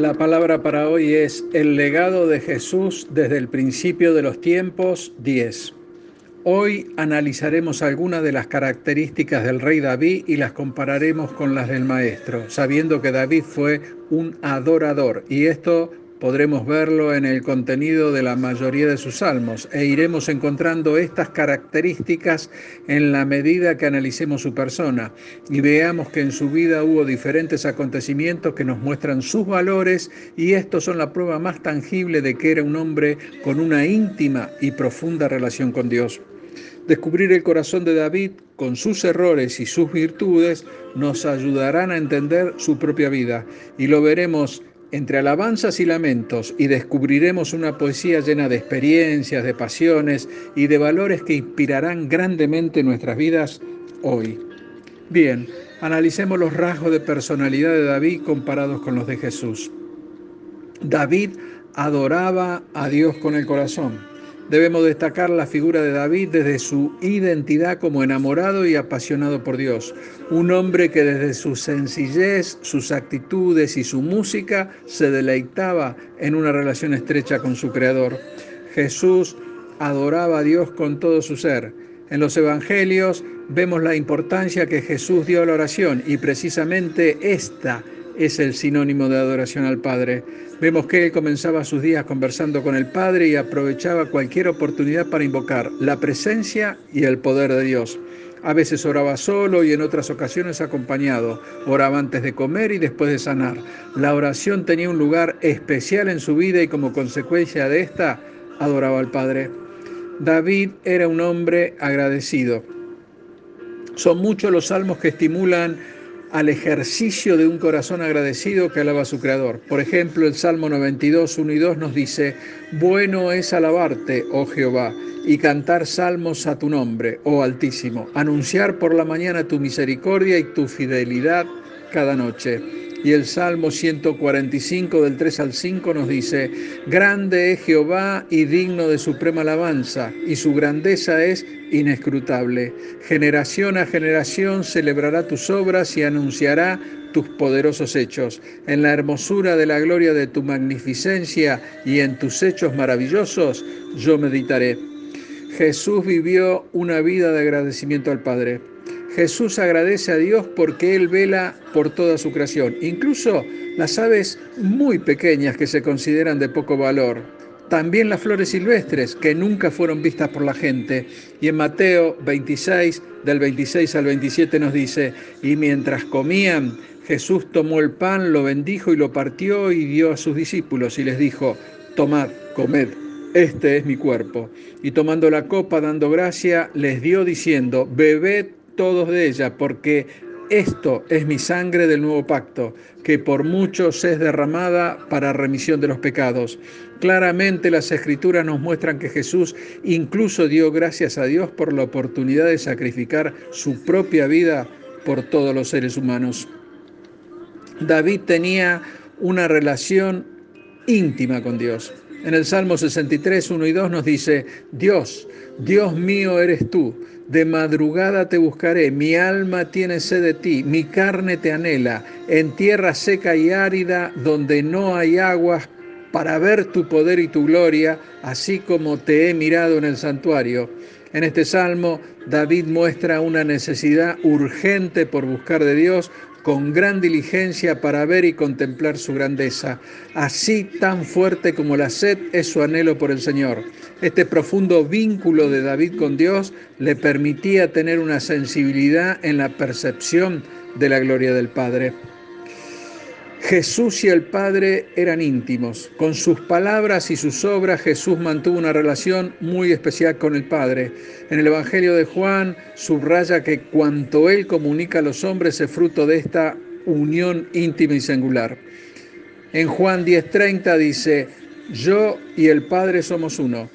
La palabra para hoy es el legado de Jesús desde el principio de los tiempos 10. Hoy analizaremos algunas de las características del rey David y las compararemos con las del maestro, sabiendo que David fue un adorador y esto Podremos verlo en el contenido de la mayoría de sus salmos e iremos encontrando estas características en la medida que analicemos su persona y veamos que en su vida hubo diferentes acontecimientos que nos muestran sus valores y estos son la prueba más tangible de que era un hombre con una íntima y profunda relación con Dios. Descubrir el corazón de David con sus errores y sus virtudes nos ayudarán a entender su propia vida y lo veremos entre alabanzas y lamentos y descubriremos una poesía llena de experiencias, de pasiones y de valores que inspirarán grandemente nuestras vidas hoy. Bien, analicemos los rasgos de personalidad de David comparados con los de Jesús. David adoraba a Dios con el corazón. Debemos destacar la figura de David desde su identidad como enamorado y apasionado por Dios. Un hombre que desde su sencillez, sus actitudes y su música se deleitaba en una relación estrecha con su Creador. Jesús adoraba a Dios con todo su ser. En los Evangelios vemos la importancia que Jesús dio a la oración y precisamente esta es el sinónimo de adoración al Padre. Vemos que él comenzaba sus días conversando con el Padre y aprovechaba cualquier oportunidad para invocar la presencia y el poder de Dios. A veces oraba solo y en otras ocasiones acompañado. Oraba antes de comer y después de sanar. La oración tenía un lugar especial en su vida y como consecuencia de esta, adoraba al Padre. David era un hombre agradecido. Son muchos los salmos que estimulan al ejercicio de un corazón agradecido que alaba a su Creador. Por ejemplo, el Salmo 92, 1 y 2 nos dice, bueno es alabarte, oh Jehová, y cantar salmos a tu nombre, oh Altísimo, anunciar por la mañana tu misericordia y tu fidelidad cada noche. Y el Salmo 145 del 3 al 5 nos dice, Grande es Jehová y digno de suprema alabanza, y su grandeza es inescrutable. Generación a generación celebrará tus obras y anunciará tus poderosos hechos. En la hermosura de la gloria de tu magnificencia y en tus hechos maravillosos yo meditaré. Jesús vivió una vida de agradecimiento al Padre. Jesús agradece a Dios porque Él vela por toda su creación, incluso las aves muy pequeñas que se consideran de poco valor, también las flores silvestres que nunca fueron vistas por la gente. Y en Mateo 26, del 26 al 27 nos dice, y mientras comían, Jesús tomó el pan, lo bendijo y lo partió y dio a sus discípulos y les dijo, tomad, comed. Este es mi cuerpo. Y tomando la copa, dando gracia, les dio diciendo, bebed todos de ella, porque esto es mi sangre del nuevo pacto, que por muchos es derramada para remisión de los pecados. Claramente las escrituras nos muestran que Jesús incluso dio gracias a Dios por la oportunidad de sacrificar su propia vida por todos los seres humanos. David tenía una relación íntima con Dios. En el Salmo 63, 1 y 2 nos dice, Dios, Dios mío eres tú, de madrugada te buscaré, mi alma tiene sed de ti, mi carne te anhela, en tierra seca y árida, donde no hay aguas, para ver tu poder y tu gloria, así como te he mirado en el santuario. En este salmo, David muestra una necesidad urgente por buscar de Dios con gran diligencia para ver y contemplar su grandeza. Así tan fuerte como la sed es su anhelo por el Señor. Este profundo vínculo de David con Dios le permitía tener una sensibilidad en la percepción de la gloria del Padre. Jesús y el Padre eran íntimos. Con sus palabras y sus obras Jesús mantuvo una relación muy especial con el Padre. En el Evangelio de Juan subraya que cuanto Él comunica a los hombres es fruto de esta unión íntima y singular. En Juan 10:30 dice, yo y el Padre somos uno.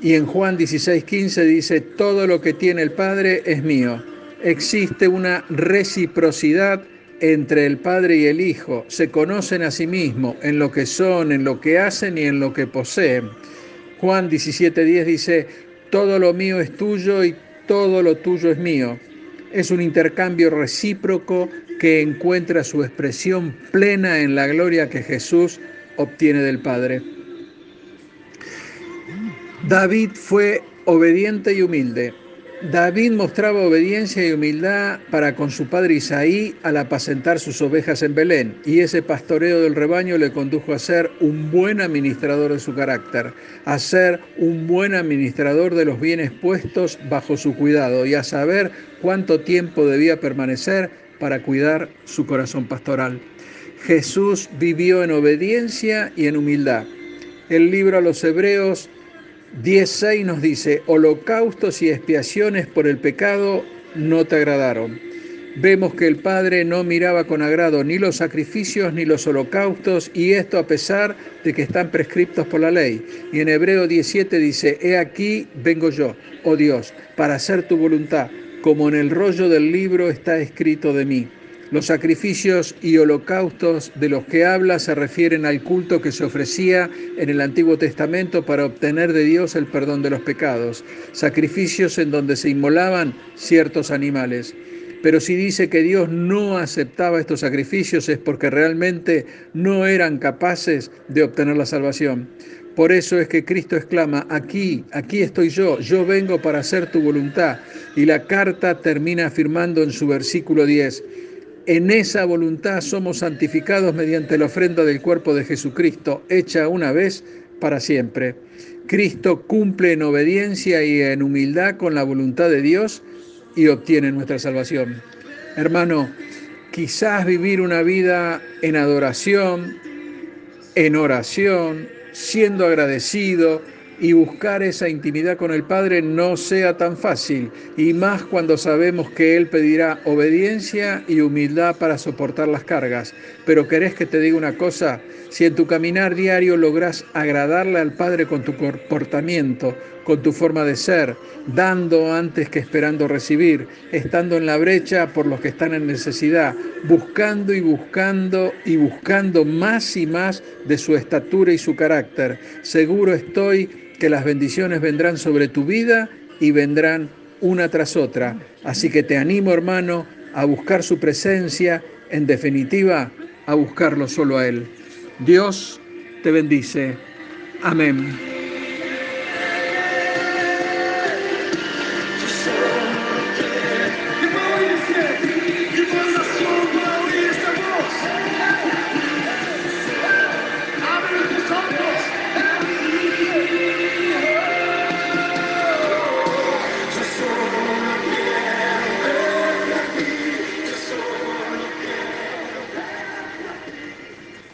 Y en Juan 16:15 dice, todo lo que tiene el Padre es mío. Existe una reciprocidad entre el Padre y el Hijo. Se conocen a sí mismos en lo que son, en lo que hacen y en lo que poseen. Juan 17:10 dice, todo lo mío es tuyo y todo lo tuyo es mío. Es un intercambio recíproco que encuentra su expresión plena en la gloria que Jesús obtiene del Padre. David fue obediente y humilde. David mostraba obediencia y humildad para con su padre Isaí al apacentar sus ovejas en Belén, y ese pastoreo del rebaño le condujo a ser un buen administrador de su carácter, a ser un buen administrador de los bienes puestos bajo su cuidado y a saber cuánto tiempo debía permanecer para cuidar su corazón pastoral. Jesús vivió en obediencia y en humildad. El libro a los Hebreos 10.6 nos dice, holocaustos y expiaciones por el pecado no te agradaron. Vemos que el Padre no miraba con agrado ni los sacrificios ni los holocaustos, y esto a pesar de que están prescriptos por la ley. Y en Hebreo 17 dice, He aquí vengo yo, oh Dios, para hacer tu voluntad, como en el rollo del libro está escrito de mí. Los sacrificios y holocaustos de los que habla se refieren al culto que se ofrecía en el Antiguo Testamento para obtener de Dios el perdón de los pecados, sacrificios en donde se inmolaban ciertos animales. Pero si dice que Dios no aceptaba estos sacrificios es porque realmente no eran capaces de obtener la salvación. Por eso es que Cristo exclama, aquí, aquí estoy yo, yo vengo para hacer tu voluntad. Y la carta termina afirmando en su versículo 10, en esa voluntad somos santificados mediante la ofrenda del cuerpo de Jesucristo, hecha una vez para siempre. Cristo cumple en obediencia y en humildad con la voluntad de Dios y obtiene nuestra salvación. Hermano, quizás vivir una vida en adoración, en oración, siendo agradecido, y buscar esa intimidad con el Padre no sea tan fácil, y más cuando sabemos que Él pedirá obediencia y humildad para soportar las cargas. Pero querés que te diga una cosa, si en tu caminar diario logras agradarle al Padre con tu comportamiento, con tu forma de ser, dando antes que esperando recibir, estando en la brecha por los que están en necesidad, buscando y buscando y buscando más y más de su estatura y su carácter. Seguro estoy que las bendiciones vendrán sobre tu vida y vendrán una tras otra. Así que te animo, hermano, a buscar su presencia, en definitiva, a buscarlo solo a Él. Dios te bendice. Amén.